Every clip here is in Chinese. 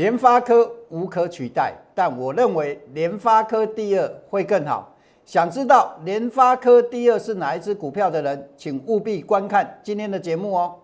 联发科无可取代，但我认为联发科第二会更好。想知道联发科第二是哪一只股票的人，请务必观看今天的节目哦。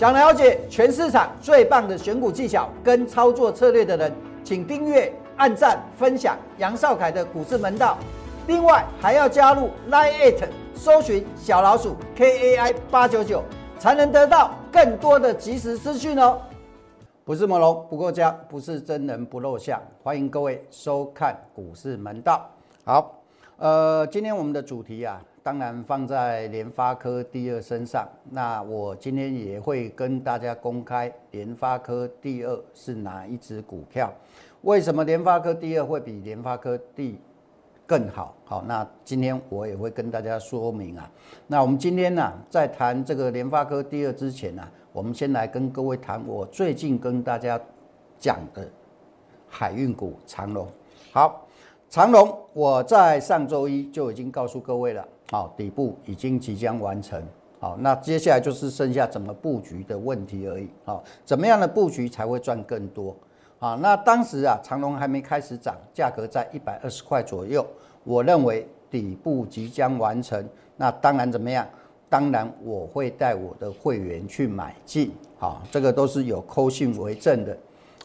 想了解全市场最棒的选股技巧跟操作策略的人，请订阅、按赞、分享杨少凯的股市门道。另外还要加入 Line It，搜寻小老鼠 KAI 八九九，才能得到更多的即时资讯哦。不是魔龙不过江，不是真人不露相。欢迎各位收看股市门道。好，呃，今天我们的主题啊。当然放在联发科第二身上，那我今天也会跟大家公开联发科第二是哪一只股票，为什么联发科第二会比联发科第更好？好，那今天我也会跟大家说明啊。那我们今天呢，在谈这个联发科第二之前呢，我们先来跟各位谈我最近跟大家讲的海运股长龙。好，长龙我在上周一就已经告诉各位了。好，底部已经即将完成。好，那接下来就是剩下怎么布局的问题而已。好，怎么样的布局才会赚更多？好，那当时啊，长隆还没开始涨，价格在一百二十块左右。我认为底部即将完成，那当然怎么样？当然我会带我的会员去买进。好，这个都是有扣信为证的。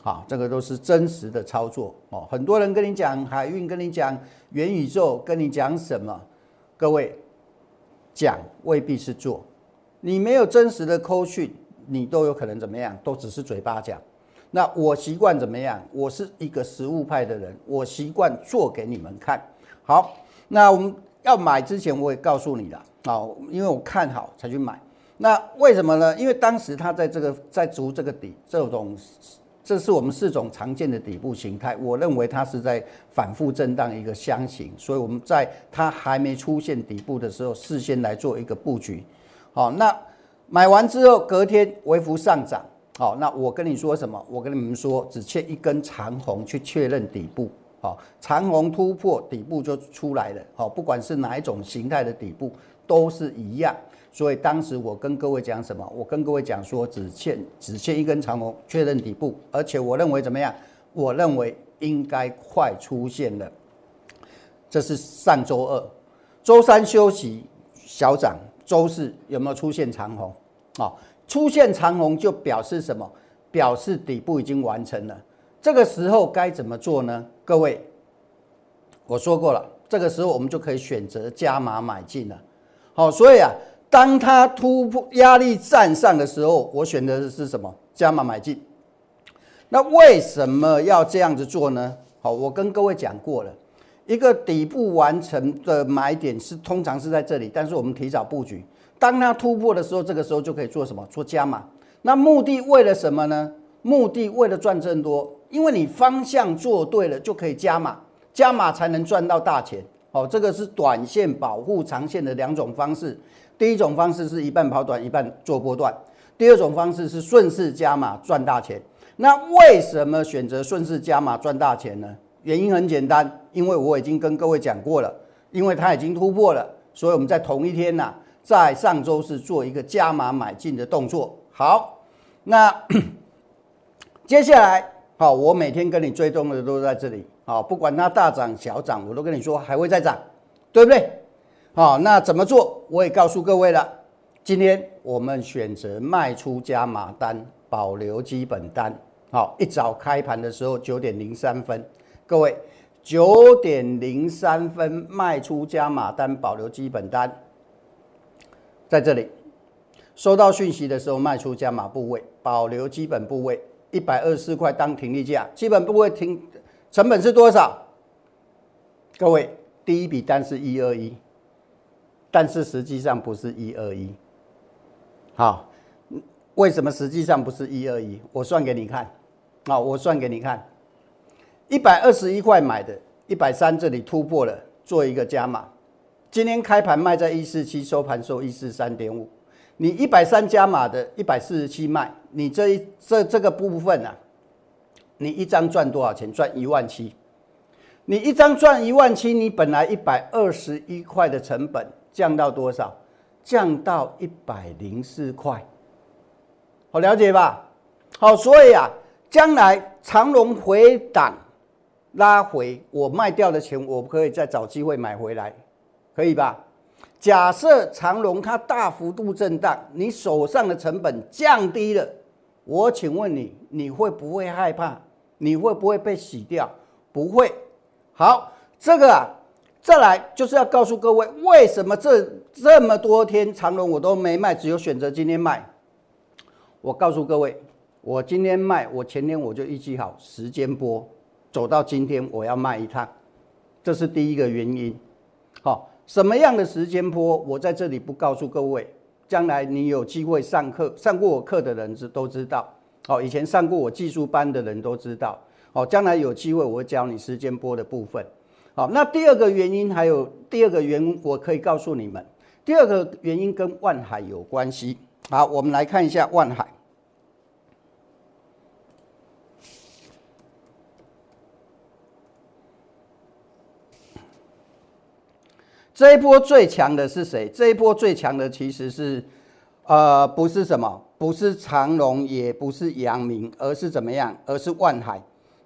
好，这个都是真实的操作。哦，很多人跟你讲海运，跟你讲元宇宙，跟你讲什么？各位讲未必是做，你没有真实的扣讯，你都有可能怎么样？都只是嘴巴讲。那我习惯怎么样？我是一个实物派的人，我习惯做给你们看。好，那我们要买之前，我也告诉你了，好，因为我看好才去买。那为什么呢？因为当时他在这个在足这个底，这种。这是我们四种常见的底部形态，我认为它是在反复震荡一个箱型，所以我们在它还没出现底部的时候，事先来做一个布局。好，那买完之后隔天微幅上涨。好，那我跟你说什么？我跟你们说，只欠一根长红去确认底部。好，长红突破底部就出来了。好，不管是哪一种形态的底部都是一样。所以当时我跟各位讲什么？我跟各位讲说，只欠只欠一根长红确认底部，而且我认为怎么样？我认为应该快出现了。这是上周二，周三休息小涨，周四有没有出现长红？啊，出现长红就表示什么？表示底部已经完成了。这个时候该怎么做呢？各位，我说过了，这个时候我们就可以选择加码买进了。好，所以啊。当它突破压力站上的时候，我选择的是什么？加码买进。那为什么要这样子做呢？好，我跟各位讲过了，一个底部完成的买点是通常是在这里，但是我们提早布局。当它突破的时候，这个时候就可以做什么？做加码。那目的为了什么呢？目的为了赚更多，因为你方向做对了，就可以加码，加码才能赚到大钱。好，这个是短线保护长线的两种方式。第一种方式是一半跑短，一半做波段；第二种方式是顺势加码赚大钱。那为什么选择顺势加码赚大钱呢？原因很简单，因为我已经跟各位讲过了，因为它已经突破了，所以我们在同一天呐，在上周是做一个加码买进的动作。好，那 接下来好，我每天跟你追踪的都在这里。好，不管它大涨小涨，我都跟你说还会再涨，对不对？好，那怎么做？我也告诉各位了。今天我们选择卖出加码单，保留基本单。好，一早开盘的时候九点零三分，各位九点零三分卖出加码单，保留基本单，在这里收到讯息的时候卖出加码部位，保留基本部位一百二十四块当停利价，基本部位停成本是多少？各位第一笔单是一二一。但是实际上不是一二一，好，为什么实际上不是一二一？我算给你看，啊，我算给你看，一百二十一块买的，一百三这里突破了，做一个加码。今天开盘卖在一四七，收盘收一四三点五。你一百三加码的，一百四十七卖，你这一这这个部分啊，你一张赚多少钱？赚一万七。你一张赚一万七，你本来一百二十一块的成本降到多少？降到一百零四块。好了解吧？好，所以啊，将来长龙回档拉回，我卖掉的钱，我可以再找机会买回来，可以吧？假设长龙它大幅度震荡，你手上的成本降低了，我请问你，你会不会害怕？你会不会被洗掉？不会。好，这个啊，再来就是要告诉各位，为什么这这么多天长龙我都没卖，只有选择今天卖。我告诉各位，我今天卖，我前天我就预计好时间波，走到今天我要卖一趟，这是第一个原因。好，什么样的时间波，我在这里不告诉各位，将来你有机会上课，上过我课的人知都知道。好，以前上过我技术班的人都知道。好，将来有机会我会教你时间波的部分。好，那第二个原因还有第二个原因，我可以告诉你们，第二个原因跟万海有关系。好，我们来看一下万海。这一波最强的是谁？这一波最强的其实是，呃，不是什么，不是长隆，也不是阳明，而是怎么样？而是万海。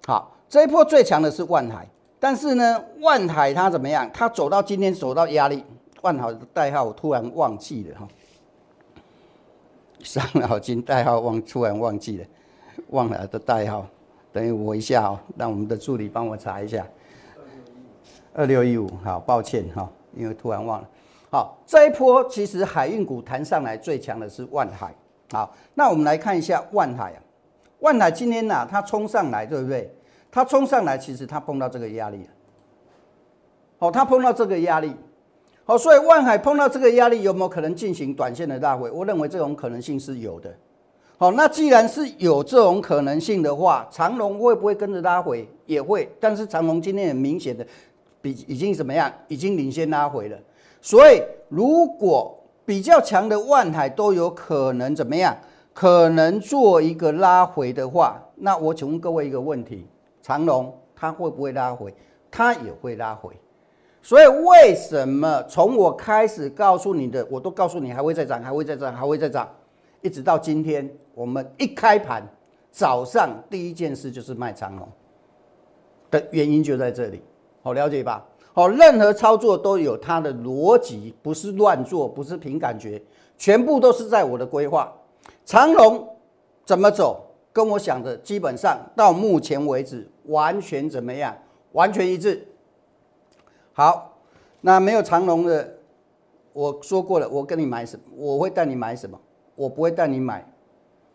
好，这一波最强的是万海，但是呢，万海它怎么样？它走到今天走到压力，万海的代号我突然忘记了哈，伤脑筋代号忘突然忘记了，忘了的代号，等于我一下哦，让我们的助理帮我查一下，二六一五，好，抱歉哈，因为突然忘了。好，这一波其实海运股弹上来最强的是万海，好，那我们来看一下万海啊。万海今天呐，它冲上来，对不对？它冲上来，其实它碰到这个压力了。好，它碰到这个压力，好，所以万海碰到这个压力，有没有可能进行短线的拉回？我认为这种可能性是有的。好，那既然是有这种可能性的话，长龙会不会跟着拉回？也会，但是长龙今天很明显的比已经怎么样？已经领先拉回了。所以如果比较强的万海都有可能怎么样？可能做一个拉回的话，那我请问各位一个问题：长龙它会不会拉回？它也会拉回。所以为什么从我开始告诉你的，我都告诉你还会再涨，还会再涨，还会再涨，一直到今天，我们一开盘早上第一件事就是卖长龙的原因就在这里，好了解吧？好，任何操作都有它的逻辑，不是乱做，不是凭感觉，全部都是在我的规划。长龙怎么走？跟我想的基本上到目前为止完全怎么样？完全一致。好，那没有长龙的，我说过了，我跟你买什么？我会带你买什么？我不会带你买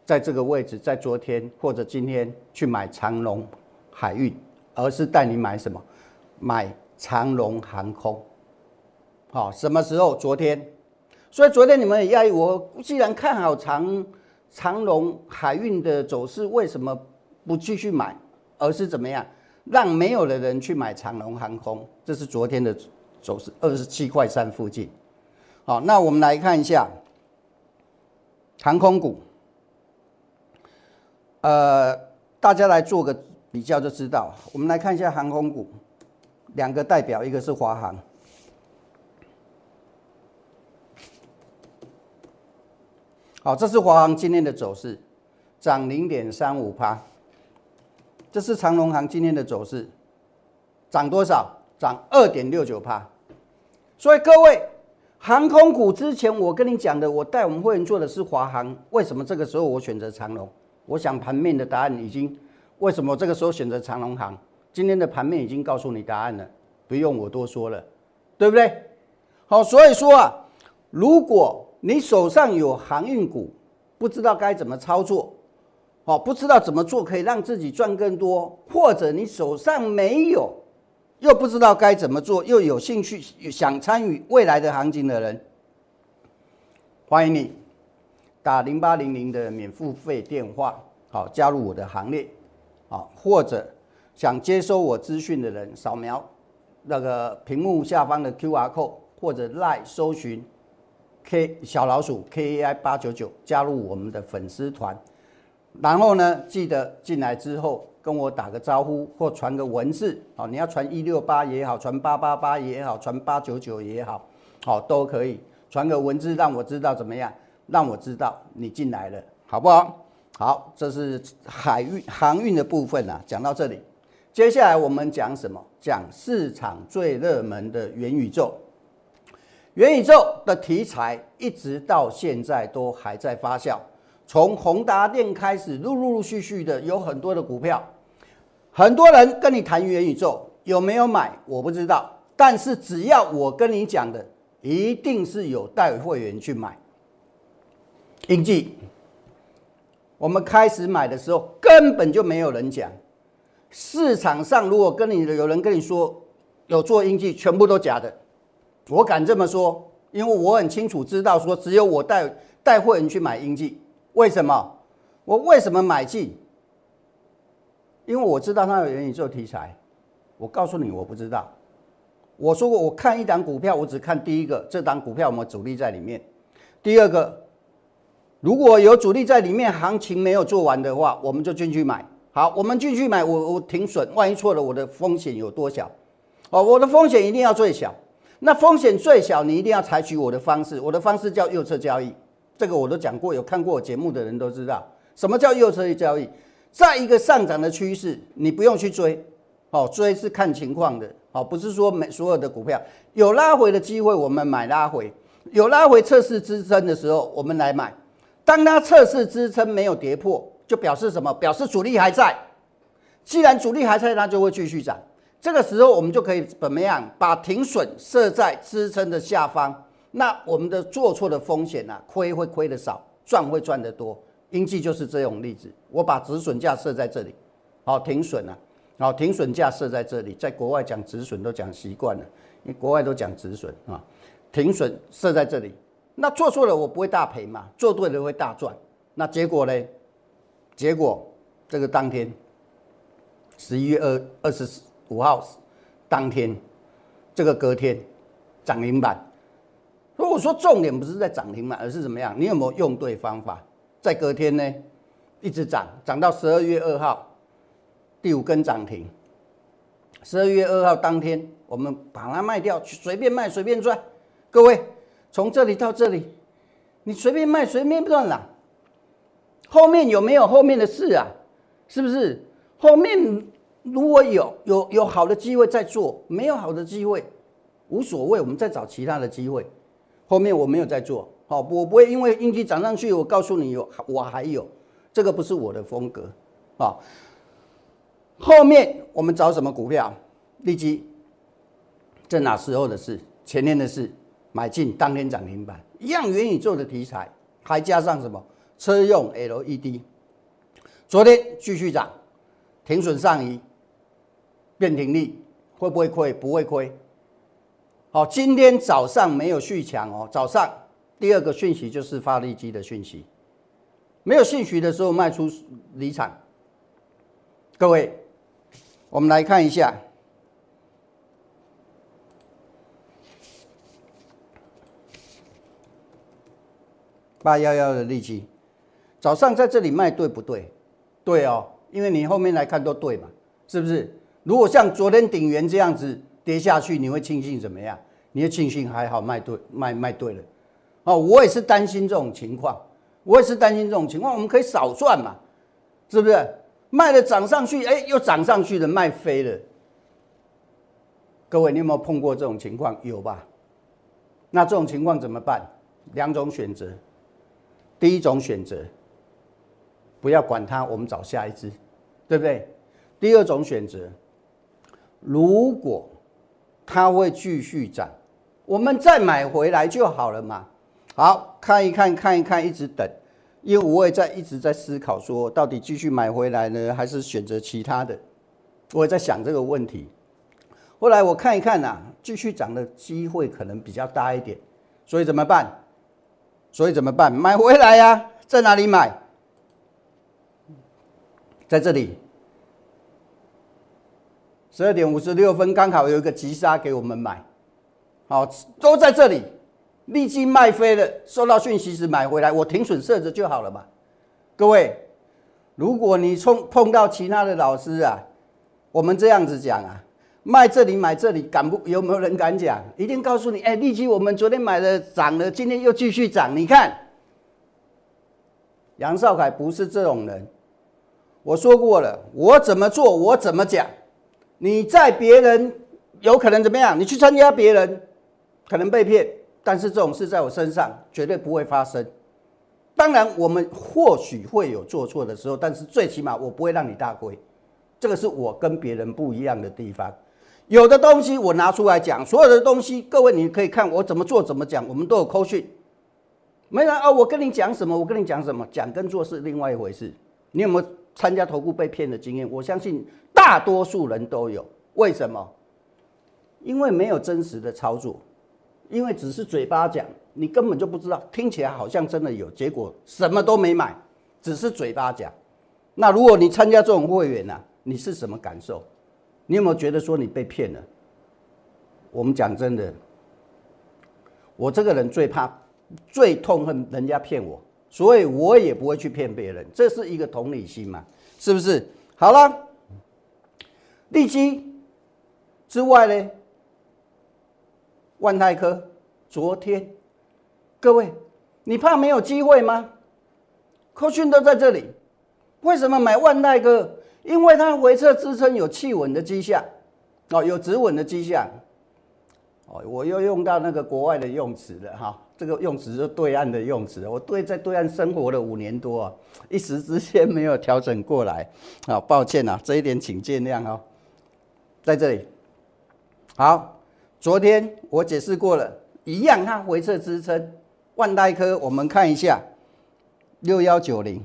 在这个位置，在昨天或者今天去买长龙海运，而是带你买什么？买长龙航空。好，什么时候？昨天。所以昨天你们也压抑，我既然看好长长龙海运的走势，为什么不继续买，而是怎么样让没有的人去买长龙航空？这是昨天的走势，二十七块三附近。好，那我们来看一下航空股，呃，大家来做个比较就知道。我们来看一下航空股，两个代表，一个是华航。好，这是华航今天的走势，涨零点三五趴。这是长隆航今天的走势，涨多少？涨二点六九趴。所以各位，航空股之前我跟你讲的，我带我们会员做的是华航，为什么这个时候我选择长隆？我想盘面的答案已经，为什么这个时候选择长隆航？今天的盘面已经告诉你答案了，不用我多说了，对不对？好，所以说啊，如果你手上有航运股，不知道该怎么操作，哦，不知道怎么做可以让自己赚更多，或者你手上没有，又不知道该怎么做，又有兴趣想参与未来的行情的人，欢迎你打零八零零的免付费电话，好，加入我的行列，好，或者想接收我资讯的人，扫描那个屏幕下方的 Q R code，或者 Line 搜寻。K 小老鼠 K A I 八九九加入我们的粉丝团，然后呢，记得进来之后跟我打个招呼或传个文字，好，你要传一六八也好，传八八八也好，传八九九也好，好都可以，传个文字让我知道怎么样，让我知道你进来了，好不好？好，这是海运航运的部分啊，讲到这里，接下来我们讲什么？讲市场最热门的元宇宙。元宇宙的题材一直到现在都还在发酵，从宏达电开始，陆陆陆续续的有很多的股票，很多人跟你谈元宇宙有没有买，我不知道，但是只要我跟你讲的，一定是有带会员去买。英记，我们开始买的时候根本就没有人讲，市场上如果跟你有人跟你说有做英记，全部都假的。我敢这么说，因为我很清楚知道，说只有我带带会员去买英记，为什么？我为什么买进？因为我知道它有元宇宙题材。我告诉你，我不知道。我说过，我看一档股票，我只看第一个，这档股票有没有主力在里面。第二个，如果有主力在里面，行情没有做完的话，我们就进去买。好，我们进去买，我我停损，万一错了，我的风险有多小？哦，我的风险一定要最小。那风险最小，你一定要采取我的方式。我的方式叫右侧交易，这个我都讲过，有看过我节目的人都知道什么叫右侧交易。在一个上涨的趋势，你不用去追，哦，追是看情况的，哦，不是说每所有的股票有拉回的机会，我们买拉回；有拉回测试支撑的时候，我们来买。当它测试支撑没有跌破，就表示什么？表示主力还在。既然主力还在，它就会继续涨。这个时候，我们就可以怎么样？把停损设在支撑的下方，那我们的做错的风险呢？亏会亏的少，赚会赚得多。英记就是这种例子。我把止损价设在这里，好停损了，好停损价设在这里。在国外讲止损都讲习惯了，因为国外都讲止损啊。停损设在这里，那做错了我不会大赔嘛，做对了会大赚。那结果呢？结果这个当天，十一月二二十。五号当天，这个隔天涨停板。如果说重点不是在涨停板，而是怎么样？你有没有用对方法？在隔天呢，一直涨，涨到十二月二号，第五根涨停。十二月二号当天，我们把它卖掉，随便卖随便赚。各位，从这里到这里，你随便卖随便赚了。后面有没有后面的事啊？是不是后面？如果有有有好的机会再做，没有好的机会无所谓，我们再找其他的机会。后面我没有在做，好，我不会因为应急涨上去，我告诉你有我还有，这个不是我的风格啊。后面我们找什么股票？立即这哪时候的事？前天的事，买进当天涨停板，一样元宇宙的题材，还加上什么车用 LED，昨天继续涨，停损上移。变停利会不会亏？不会亏。好，今天早上没有续强哦。早上第二个讯息就是发力机的讯息，没有讯息的时候卖出离场。各位，我们来看一下八幺幺的利基，早上在这里卖对不对？对哦，因为你后面来看都对嘛，是不是？如果像昨天鼎元这样子跌下去，你会庆幸怎么样？你会庆幸还好卖对卖卖对了，哦，我也是担心这种情况，我也是担心这种情况，我们可以少赚嘛，是不是？卖了涨上去，哎，又涨上去了，卖飞了。各位，你有没有碰过这种情况？有吧？那这种情况怎么办？两种选择，第一种选择，不要管它，我们找下一只，对不对？第二种选择。如果它会继续涨，我们再买回来就好了嘛。好看一看，看一看，一直等，因为我也在一直在思考，说到底继续买回来呢，还是选择其他的？我也在想这个问题。后来我看一看呐，继续涨的机会可能比较大一点，所以怎么办？所以怎么办？买回来呀，在哪里买？在这里。十二点五十六分，刚好有一个急杀给我们买，好，都在这里，立即卖飞了，收到讯息时买回来，我停损设置就好了嘛。各位，如果你碰碰到其他的老师啊，我们这样子讲啊，卖这里买这里，敢不有没有人敢讲？一定告诉你，哎，立即我们昨天买的涨了，今天又继续涨，你看，杨少凯不是这种人。我说过了，我怎么做，我怎么讲。你在别人有可能怎么样？你去参加别人，可能被骗。但是这种事在我身上绝对不会发生。当然，我们或许会有做错的时候，但是最起码我不会让你大亏。这个是我跟别人不一样的地方。有的东西我拿出来讲，所有的东西，各位你可以看我怎么做怎么讲，我们都有扣讯。没人啊，我跟你讲什么？我跟你讲什么？讲跟做是另外一回事。你有没有参加投顾被骗的经验？我相信大多数人都有。为什么？因为没有真实的操作。因为只是嘴巴讲，你根本就不知道，听起来好像真的有，结果什么都没买，只是嘴巴讲。那如果你参加这种会员呢，你是什么感受？你有没有觉得说你被骗了？我们讲真的，我这个人最怕、最痛恨人家骗我，所以我也不会去骗别人，这是一个同理心嘛，是不是？好了，利基之外呢？万泰科，昨天，各位，你怕没有机会吗？科讯都在这里，为什么买万泰科？因为它回撤支撑有企稳的迹象，哦，有止稳的迹象。哦，我又用到那个国外的用词了哈，这个用词是对岸的用词。我对在对岸生活了五年多啊，一时之间没有调整过来，啊，抱歉啊，这一点请见谅哦。在这里，好。昨天我解释过了，一样它回撤支撑，万代科我们看一下，六幺九零，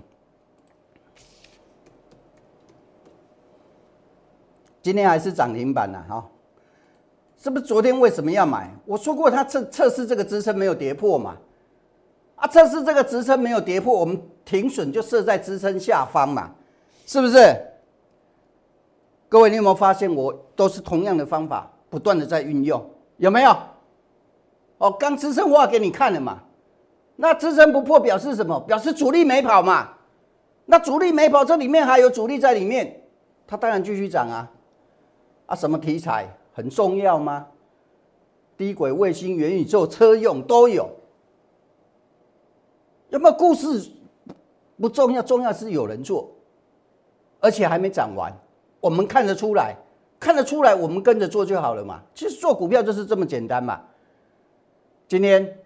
今天还是涨停板呢，哈，是不是昨天为什么要买？我说过它测测试这个支撑没有跌破嘛，啊，测试这个支撑没有跌破，我们停损就设在支撑下方嘛，是不是？各位你有没有发现我都是同样的方法？不断的在运用，有没有？哦，刚支撑画给你看了嘛？那支撑不破表示什么？表示主力没跑嘛？那主力没跑，这里面还有主力在里面，它当然继续涨啊！啊，什么题材很重要吗？低轨卫星、元宇宙、车用都有，有没有故事不重要，重要是有人做，而且还没涨完，我们看得出来。看得出来，我们跟着做就好了嘛。其实做股票就是这么简单嘛。今天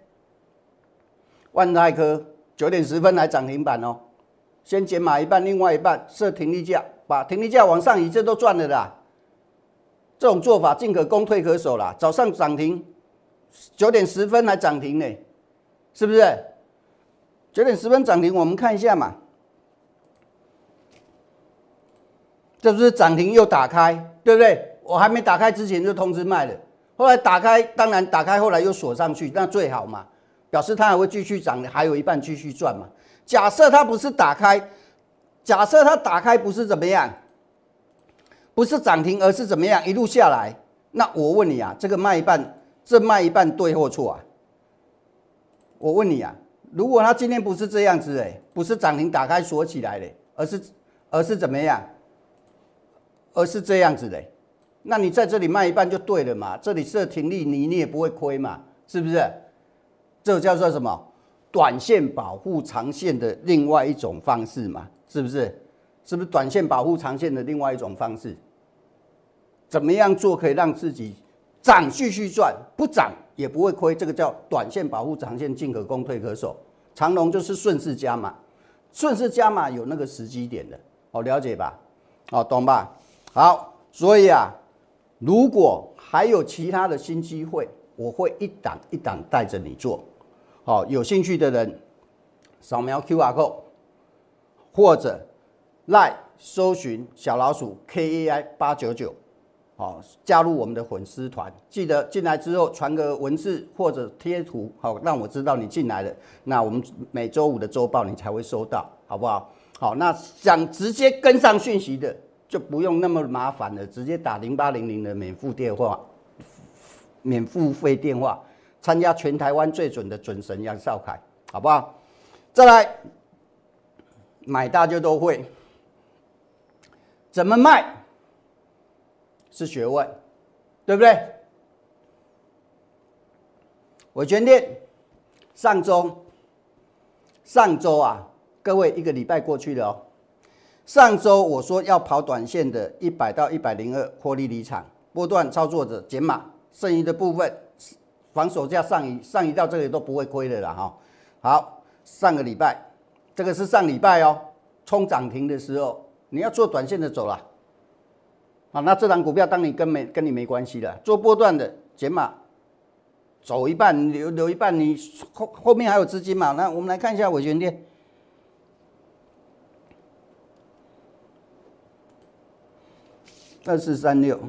万泰科九点十分来涨停板哦，先减码一半，另外一半设停利价，把停利价往上移，这都赚了啦。这种做法进可攻退可守啦。早上涨停，九点十分来涨停呢，是不是？九点十分涨停，我们看一下嘛。这不是涨停又打开，对不对？我还没打开之前就通知卖了，后来打开，当然打开后来又锁上去，那最好嘛，表示它还会继续涨，还有一半继续赚嘛。假设它不是打开，假设它打开不是怎么样，不是涨停，而是怎么样一路下来，那我问你啊，这个卖一半，这卖一半对或错啊？我问你啊，如果它今天不是这样子哎，不是涨停打开锁起来的，而是而是怎么样？而是这样子的，那你在这里卖一半就对了嘛？这里设停利，你你也不会亏嘛？是不是？这叫做什么？短线保护长线的另外一种方式嘛？是不是？是不是短线保护长线的另外一种方式？怎么样做可以让自己涨继续赚，不涨也不会亏？这个叫短线保护长线，进可攻，退可守。长龙就是顺势加码，顺势加码有那个时机点的，好了解吧？好懂吧？好，所以啊，如果还有其他的新机会，我会一档一档带着你做。好，有兴趣的人扫描 Q R code，或者赖搜寻小老鼠 K A I 八九九，好，加入我们的粉丝团。记得进来之后传个文字或者贴图，好，让我知道你进来了。那我们每周五的周报你才会收到，好不好？好，那想直接跟上讯息的。就不用那么麻烦了，直接打零八零零的免付电话，免付费电话，参加全台湾最准的准神杨少凯，好不好？再来，买大家都会，怎么卖是学问，对不对？我决定上周，上周啊，各位一个礼拜过去了哦。上周我说要跑短线的，一百到一百零二获利离场，波段操作者减码，剩余的部分防守价上移，上移到这里都不会亏的了哈。好，上个礼拜，这个是上礼拜哦，冲涨停的时候，你要做短线的走了，啊，那这档股票当你跟没跟你没关系了，做波段的减码。走一半留留一半，你后后面还有资金嘛？那我们来看一下伟权店，二四三六，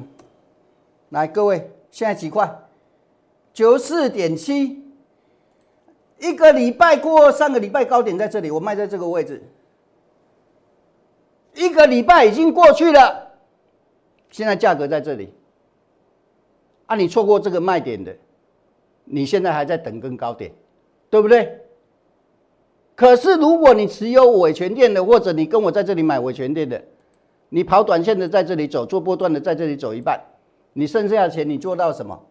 来各位，现在几块？九四点七，一个礼拜过上个礼拜高点在这里，我卖在这个位置，一个礼拜已经过去了，现在价格在这里，啊，你错过这个卖点的。你现在还在等更高点，对不对？可是如果你持有伟权店的，或者你跟我在这里买伟权店的，你跑短线的在这里走，做波段的在这里走一半，你剩下的钱你做到什么？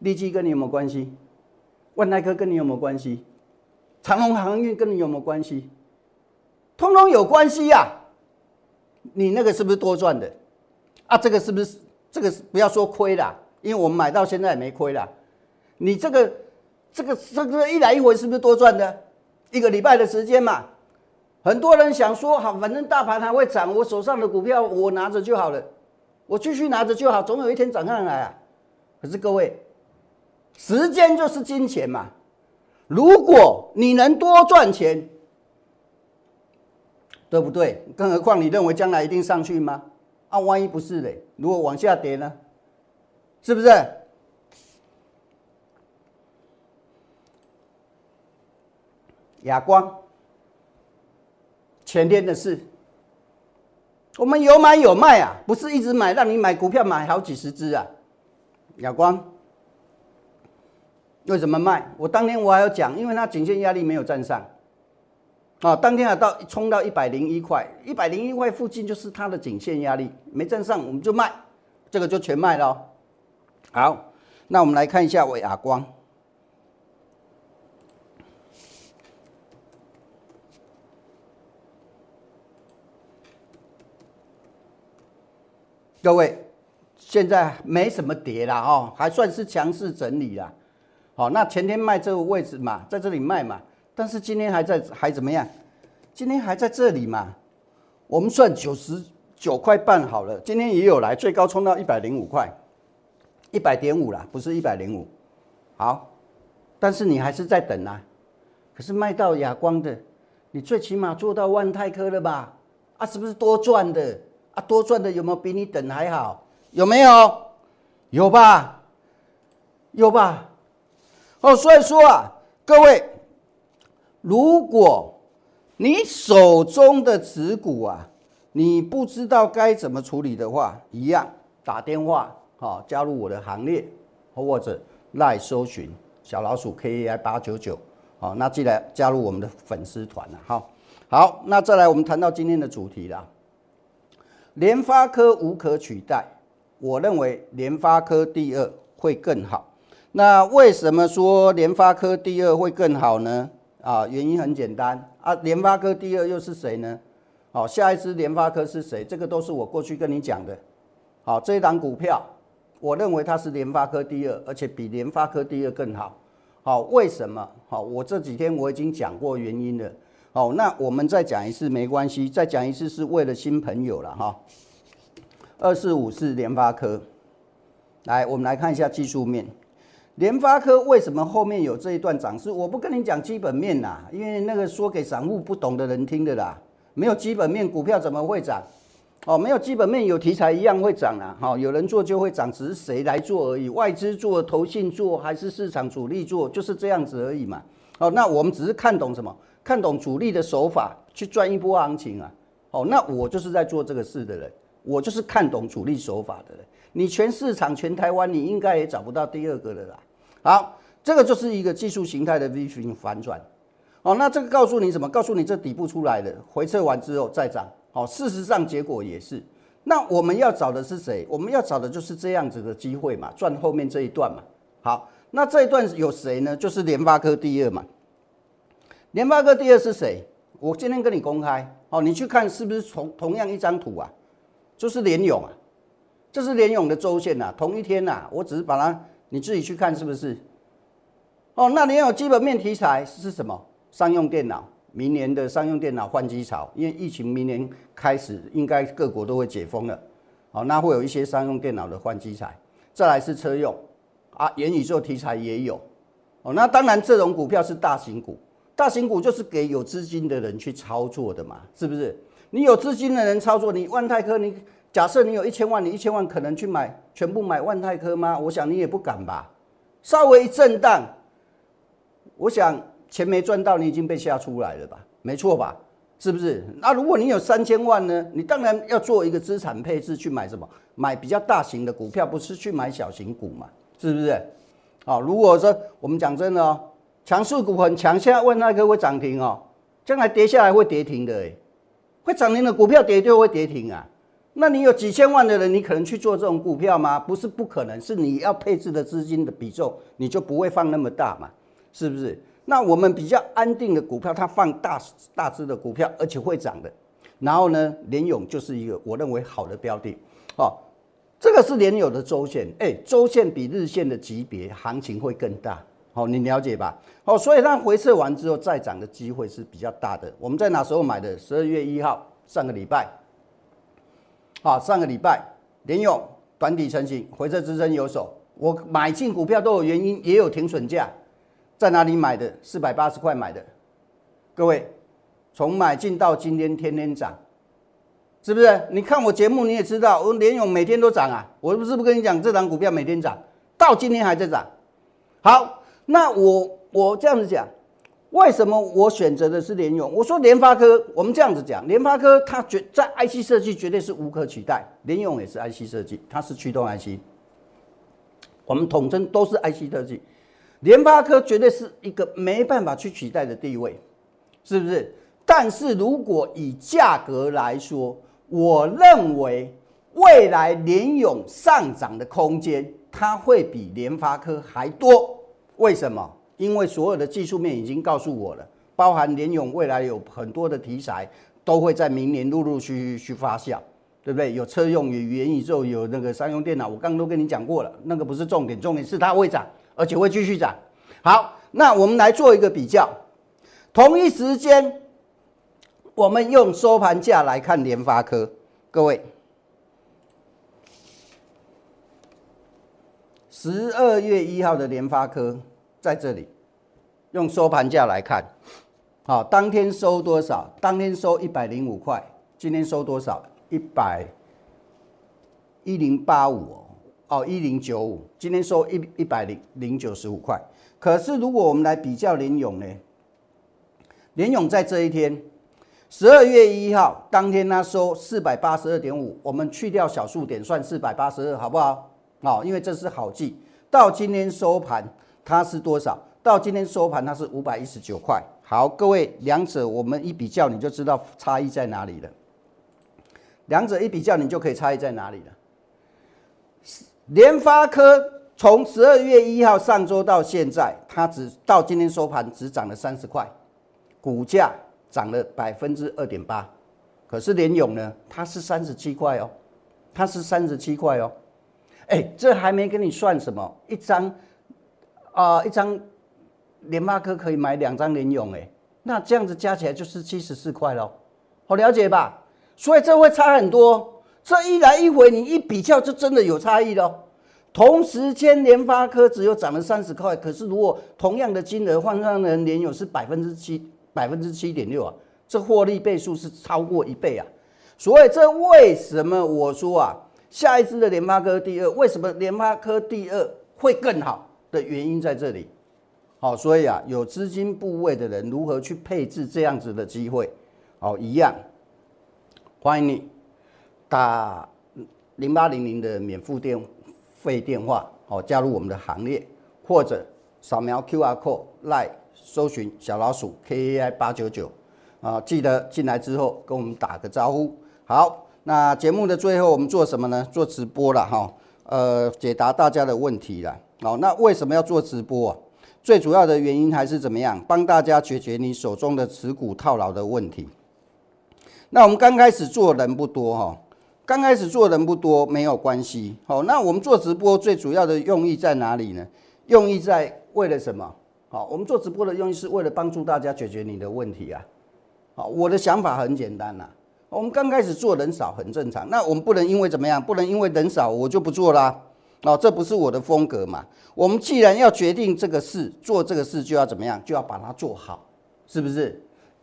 利基跟你有没有关系？万泰科跟你有没有关系？长隆航运跟你有没有关系？通通有关系呀！你那个是不是多赚的？啊，这个是不是这个是不要说亏了，因为我们买到现在也没亏了。你这个、这个、这个一来一回是不是多赚的？一个礼拜的时间嘛，很多人想说好，反正大盘还会涨，我手上的股票我拿着就好了，我继续拿着就好，总有一天涨上来啊。可是各位，时间就是金钱嘛，如果你能多赚钱，对不对？更何况你认为将来一定上去吗？啊，万一不是嘞，如果往下跌呢？是不是？哑光，前天的事，我们有买有卖啊，不是一直买，让你买股票买好几十只啊。哑光，为什么卖？我当年我还要讲，因为它颈线压力没有站上，啊，当天啊到冲到一百零一块，一百零一块附近就是它的颈线压力没站上，我们就卖，这个就全卖了。好，那我们来看一下伟亚光。各位，现在没什么跌了哦，还算是强势整理啦。好，那前天卖这个位置嘛，在这里卖嘛，但是今天还在还怎么样？今天还在这里嘛？我们算九十九块半好了，今天也有来，最高冲到一百零五块，一百点五啦，不是一百零五。好，但是你还是在等啊。可是卖到哑光的，你最起码做到万泰科了吧？啊，是不是多赚的？啊，多赚的有没有比你等还好？有没有？有吧？有吧？哦，所以说啊，各位，如果你手中的持股啊，你不知道该怎么处理的话，一样打电话好加入我的行列，或者赖搜寻小老鼠 K A I 八九九，好，那记得加入我们的粉丝团了。好，好，那再来我们谈到今天的主题了。联发科无可取代，我认为联发科第二会更好。那为什么说联发科第二会更好呢？啊，原因很简单啊，联发科第二又是谁呢？好，下一支联发科是谁？这个都是我过去跟你讲的。好，这一档股票，我认为它是联发科第二，而且比联发科第二更好。好，为什么？好，我这几天我已经讲过原因了。好，那我们再讲一次没关系，再讲一次是为了新朋友了哈。二四五四联发科，来，我们来看一下技术面。联发科为什么后面有这一段涨势？我不跟你讲基本面啦，因为那个说给散户不懂的人听的啦。没有基本面，股票怎么会涨？哦，没有基本面，有题材一样会涨啦。好，有人做就会涨，只是谁来做而已。外资做、投信做，还是市场主力做，就是这样子而已嘛。哦，那我们只是看懂什么？看懂主力的手法去赚一波行情啊！哦，那我就是在做这个事的人，我就是看懂主力手法的人。你全市场全台湾，你应该也找不到第二个的啦。好，这个就是一个技术形态的 V 型反转。哦，那这个告诉你什么？告诉你这底部出来的，回撤完之后再涨。好，事实上结果也是。那我们要找的是谁？我们要找的就是这样子的机会嘛，赚后面这一段嘛。好，那这一段有谁呢？就是联发科第二嘛。联发科第二是谁？我今天跟你公开，哦，你去看是不是同同样一张图啊？就是联勇啊，这是联勇的周线呐，同一天呐。我只是把它，你自己去看是不是？哦，那联勇基本面题材是什么？商用电脑。明年的商用电脑换机潮，因为疫情明年开始，应该各国都会解封了，好，那会有一些商用电脑的换机材。再来是车用，啊，元宇宙题材也有，哦，那当然这种股票是大型股，大型股就是给有资金的人去操作的嘛，是不是？你有资金的人操作，你万泰科，你假设你有一千万，你一千万可能去买全部买万泰科吗？我想你也不敢吧，稍微一震荡，我想。钱没赚到，你已经被吓出来了吧？没错吧？是不是？那如果你有三千万呢？你当然要做一个资产配置，去买什么？买比较大型的股票，不是去买小型股嘛？是不是？好，如果说我们讲真的哦，强势股很强，现在问那个会涨停哦，将来跌下来会跌停的哎，会涨停的股票跌就会跌停啊。那你有几千万的人，你可能去做这种股票吗？不是不可能，是你要配置的资金的比重，你就不会放那么大嘛？是不是？那我们比较安定的股票，它放大大只的股票，而且会涨的。然后呢，联勇就是一个我认为好的标的。哦，这个是联友的周线，哎，周线比日线的级别行情会更大。好，你了解吧？哦，所以它回撤完之后再涨的机会是比较大的。我们在哪时候买的？十二月一号，上个礼拜。好，上个礼拜联勇短底成型，回撤支撑有手。我买进股票都有原因，也有停损价。在哪里买的？四百八十块买的，各位，从买进到今天天天涨，是不是？你看我节目你也知道，我联勇每天都涨啊，我是不是不跟你讲这档股票每天涨，到今天还在涨。好，那我我这样子讲，为什么我选择的是联勇？我说联发科，我们这样子讲，联发科它绝在 IC 设计绝对是无可取代，联勇也是 IC 设计，它是驱动 IC，我们统称都是 IC 设计。联发科绝对是一个没办法去取代的地位，是不是？但是如果以价格来说，我认为未来联勇上涨的空间，它会比联发科还多。为什么？因为所有的技术面已经告诉我了，包含联勇未来有很多的题材都会在明年陆陆续续去发酵，对不对？有车用，有元宇宙，有那个商用电脑，我刚刚都跟你讲过了，那个不是重点，重点是它会涨。而且会继续涨。好，那我们来做一个比较。同一时间，我们用收盘价来看联发科。各位，十二月一号的联发科在这里，用收盘价来看。好，当天收多少？当天收一百零五块。今天收多少？一百一零八五。哦，哦一零九五，今天收一一百零零九十五块。可是如果我们来比较联勇呢？联勇在这一天，十二月一号当天它收四百八十二点五，我们去掉小数点算四百八十二，好不好？哦，因为这是好记。到今天收盘它是多少？到今天收盘它是五百一十九块。好，各位，两者我们一比较，你就知道差异在哪里了。两者一比较，你就可以差异在哪里了。联发科从十二月一号上周到现在，它只到今天收盘只涨了三十块，股价涨了百分之二点八。可是联勇呢，它是三十七块哦，它是三十七块哦。哎，这还没跟你算什么，一张啊，一张联发科可以买两张联勇哎，那这样子加起来就是七十四块喽，好了解吧？所以这会差很多。这一来一回，你一比较，就真的有差异喽。同时间，联发科只有涨了三十块，可是如果同样的金额换算成联友是百分之七，百分之七点六啊，这获利倍数是超过一倍啊。所以这为什么我说啊，下一支的联发科第二，为什么联发科第二会更好的原因在这里。好，所以啊，有资金部位的人如何去配置这样子的机会，好，一样，欢迎你。打零八零零的免付电费电话，好加入我们的行列，或者扫描 QR code 来搜寻小老鼠 KAI 八九九啊，记得进来之后跟我们打个招呼。好，那节目的最后我们做什么呢？做直播了哈，呃，解答大家的问题了。好，那为什么要做直播啊？最主要的原因还是怎么样？帮大家解决你手中的持股套牢的问题。那我们刚开始做人不多哈，刚开始做人不多没有关系。好，那我们做直播最主要的用意在哪里呢？用意在为了什么？好，我们做直播的用意是为了帮助大家解决你的问题啊。好，我的想法很简单呐。我们刚开始做人少很正常，那我们不能因为怎么样？不能因为人少我就不做啦。哦，这不是我的风格嘛。我们既然要决定这个事，做这个事就要怎么样？就要把它做好，是不是？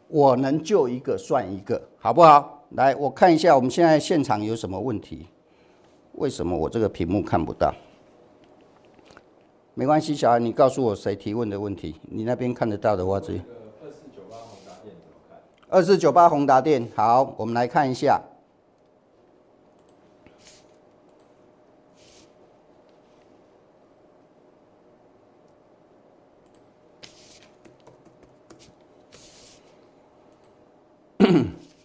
我能救一个算一个，好不好？来，我看一下我们现在现场有什么问题？为什么我这个屏幕看不到？没关系，小孩，你告诉我谁提问的问题？你那边看得到的话，这二四九八宏达店怎么看？二四九八宏达店，好，我们来看一下。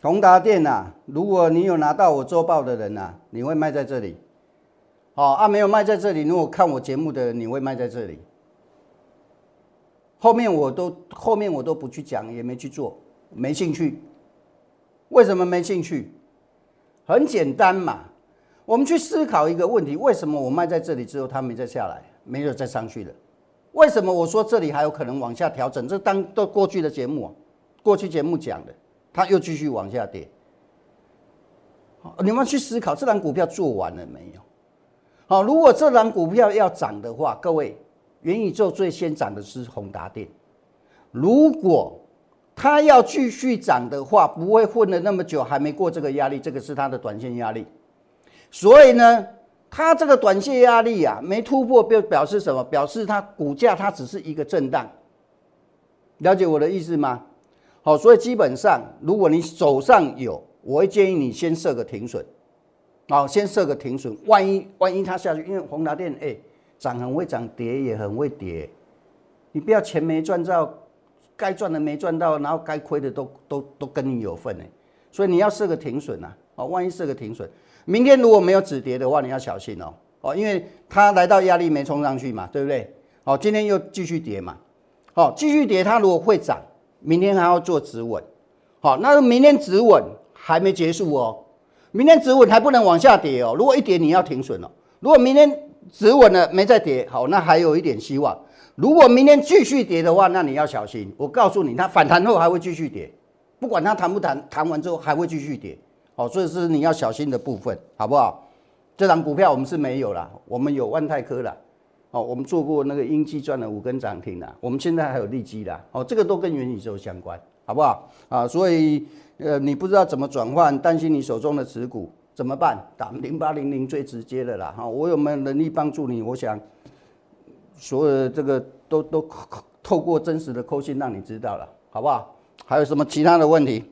宏达电呐，如果你有拿到我周报的人呐，你会卖在这里。好啊，没有卖在这里。如果看我节目的，你会卖在这里。后面我都后面我都不去讲，也没去做，没兴趣。为什么没兴趣？很简单嘛，我们去思考一个问题：为什么我卖在这里之后，它没再下来，没有再上去了？为什么我说这里还有可能往下调整？这当都过去的节目，过去节目讲的，它又继续往下跌。好你们去思考，这档股票做完了没有？好，如果这档股票要涨的话，各位，元宇宙最先涨的是宏达电。如果它要继续涨的话，不会混了那么久还没过这个压力，这个是它的短线压力。所以呢，它这个短线压力啊没突破，表表示什么？表示它股价它只是一个震荡。了解我的意思吗？好，所以基本上，如果你手上有，我会建议你先设个停损。好，先设个停损，万一万一它下去，因为宏达电哎涨很会涨，跌也很会跌，你不要钱没赚到，该赚的没赚到，然后该亏的都都都跟你有份哎，所以你要设个停损呐，哦，万一设个停损，明天如果没有止跌的话，你要小心哦，哦，因为它来到压力没冲上去嘛，对不对？好，今天又继续跌嘛，好，继续跌，它如果会涨，明天还要做止稳，好，那明天止稳还没结束哦。明天止稳还不能往下跌哦，如果一跌你要停损了。如果明天止稳了没再跌，好，那还有一点希望。如果明天继续跌的话，那你要小心。我告诉你，它反弹后还会继续跌，不管它弹不弹，弹完之后还会继续跌。好，所以是你要小心的部分，好不好？这张股票我们是没有了，我们有万泰科了。哦，我们做过那个英基赚了五根涨停的，我们现在还有利基的。哦，这个都跟元宇宙相关，好不好？啊，所以。呃，你不知道怎么转换，担心你手中的持股怎么办？打零八零零最直接的啦，哈，我有没有能力帮助你？我想，所有的这个都都透过真实的扣信让你知道了，好不好？还有什么其他的问题？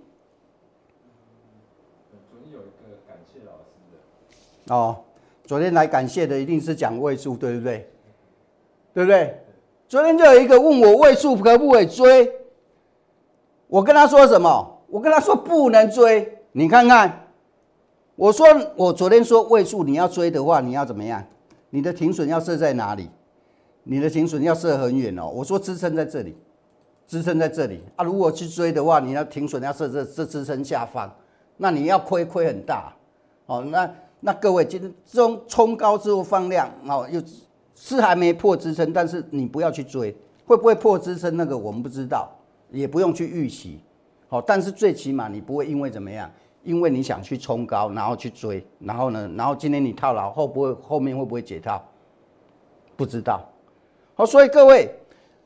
昨天有一个感谢老师的哦，昨天来感谢的一定是讲位数，对不对？对不对？昨天就有一个问我位数可不可以追，我跟他说什么？我跟他说不能追，你看看，我说我昨天说位数你要追的话，你要怎么样？你的停损要设在哪里？你的停损要设很远哦。我说支撑在这里，支撑在这里啊。如果去追的话，你要停损要设这这支撑下方，那你要亏亏很大哦。那那各位今天中冲高之后放量哦，又是还没破支撑，但是你不要去追，会不会破支撑那个我们不知道，也不用去预习。好，但是最起码你不会因为怎么样，因为你想去冲高，然后去追，然后呢，然后今天你套牢，后不会后面会不会解套？不知道。好，所以各位，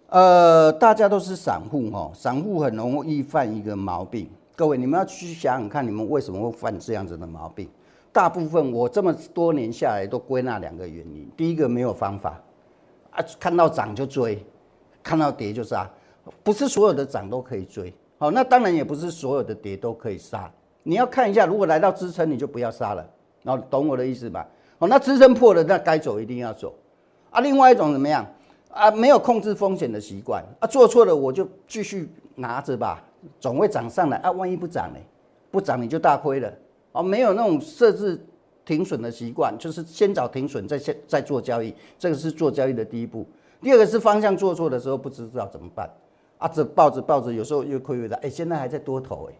呃，大家都是散户哈，散户很容易犯一个毛病。各位，你们要去想想看，你们为什么会犯这样子的毛病？大部分我这么多年下来都归纳两个原因：第一个没有方法啊，看到涨就追，看到跌就杀，不是所有的涨都可以追。好，那当然也不是所有的跌都可以杀，你要看一下，如果来到支撑，你就不要杀了，然后懂我的意思吧？好，那支撑破了，那该走一定要走啊。另外一种怎么样？啊，没有控制风险的习惯啊，做错了我就继续拿着吧，总会涨上来啊，万一不涨呢？不涨你就大亏了哦，没有那种设置停损的习惯，就是先找停损再先再做交易，这个是做交易的第一步。第二个是方向做错的时候不知道怎么办啊，这抱着抱着有时候又亏越大，哎，现在还在多头哎，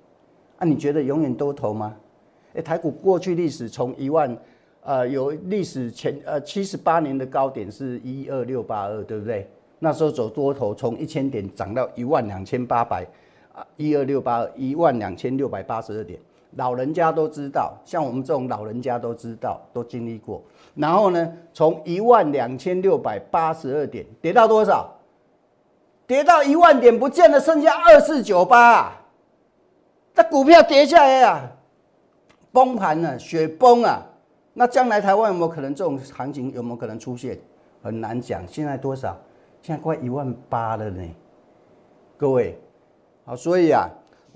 啊，你觉得永远多头吗？哎，台股过去历史从一万。呃，有历史前呃七十八年的高点是一二六八二，对不对？那时候走多头，从一千点涨到一万两千八百啊，一二六八二一万两千六百八十二点，老人家都知道，像我们这种老人家都知道，都经历过。然后呢，从一万两千六百八十二点跌到多少？跌到一万点不见了，剩下二四九八，这股票跌下来啊，崩盘了，雪崩啊！那将来台湾有没有可能这种行情有没有可能出现？很难讲。现在多少？现在快一万八了呢。各位，好，所以啊，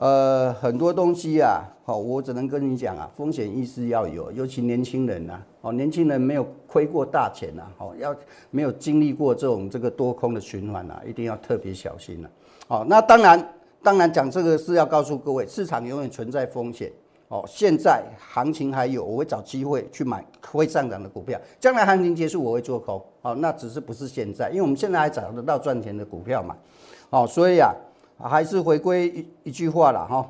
呃，很多东西啊，好，我只能跟你讲啊，风险意识要有，尤其年轻人呐，哦，年轻人没有亏过大钱呐，哦，要没有经历过这种这个多空的循环呐，一定要特别小心了。好，那当然，当然讲这个是要告诉各位，市场永远存在风险。哦，现在行情还有，我会找机会去买会上涨的股票。将来行情结束，我会做空。哦，那只是不是现在，因为我们现在还找得到赚钱的股票嘛。哦，所以啊，还是回归一一句话了哈。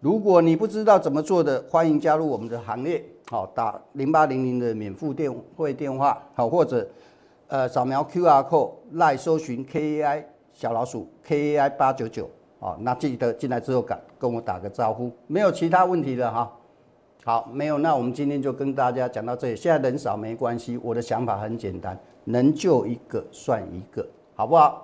如果你不知道怎么做的，欢迎加入我们的行列。好，打零八零零的免付电汇电话，好，或者呃扫描 Q R code 来搜寻 K A I 小老鼠 K A I 八九九。好，那记得进来之后赶跟我打个招呼，没有其他问题的哈。好，没有，那我们今天就跟大家讲到这里。现在人少没关系，我的想法很简单，能救一个算一个，好不好？